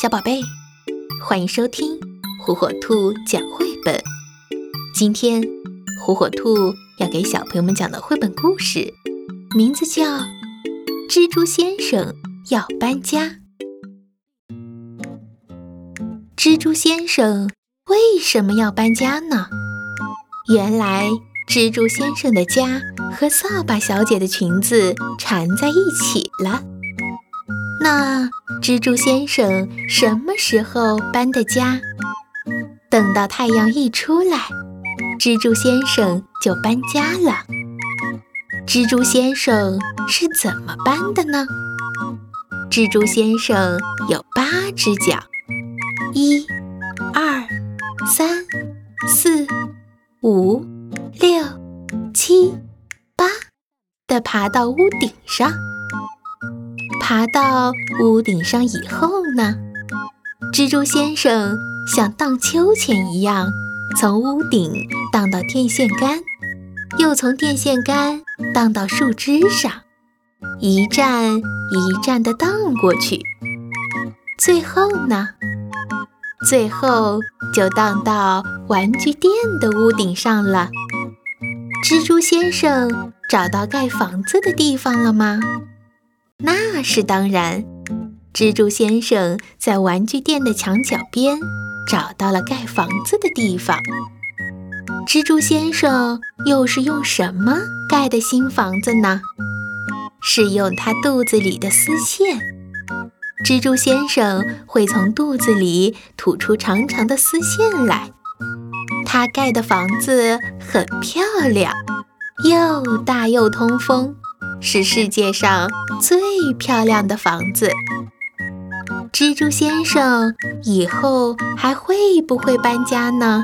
小宝贝，欢迎收听火火兔讲绘本。今天，火火兔要给小朋友们讲的绘本故事，名字叫《蜘蛛先生要搬家》。蜘蛛先生为什么要搬家呢？原来，蜘蛛先生的家和扫把小姐的裙子缠在一起了。那蜘蛛先生什么时候搬的家？等到太阳一出来，蜘蛛先生就搬家了。蜘蛛先生是怎么搬的呢？蜘蛛先生有八只脚，一、二、三、四、五、六、七、八的爬到屋顶上。爬到屋顶上以后呢，蜘蛛先生像荡秋千一样，从屋顶荡到电线杆，又从电线杆荡到树枝上，一站一站地荡过去。最后呢，最后就荡到玩具店的屋顶上了。蜘蛛先生找到盖房子的地方了吗？那是当然，蜘蛛先生在玩具店的墙角边找到了盖房子的地方。蜘蛛先生又是用什么盖的新房子呢？是用他肚子里的丝线。蜘蛛先生会从肚子里吐出长长的丝线来。他盖的房子很漂亮，又大又通风。是世界上最漂亮的房子。蜘蛛先生以后还会不会搬家呢？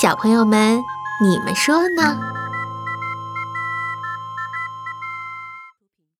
小朋友们，你们说呢？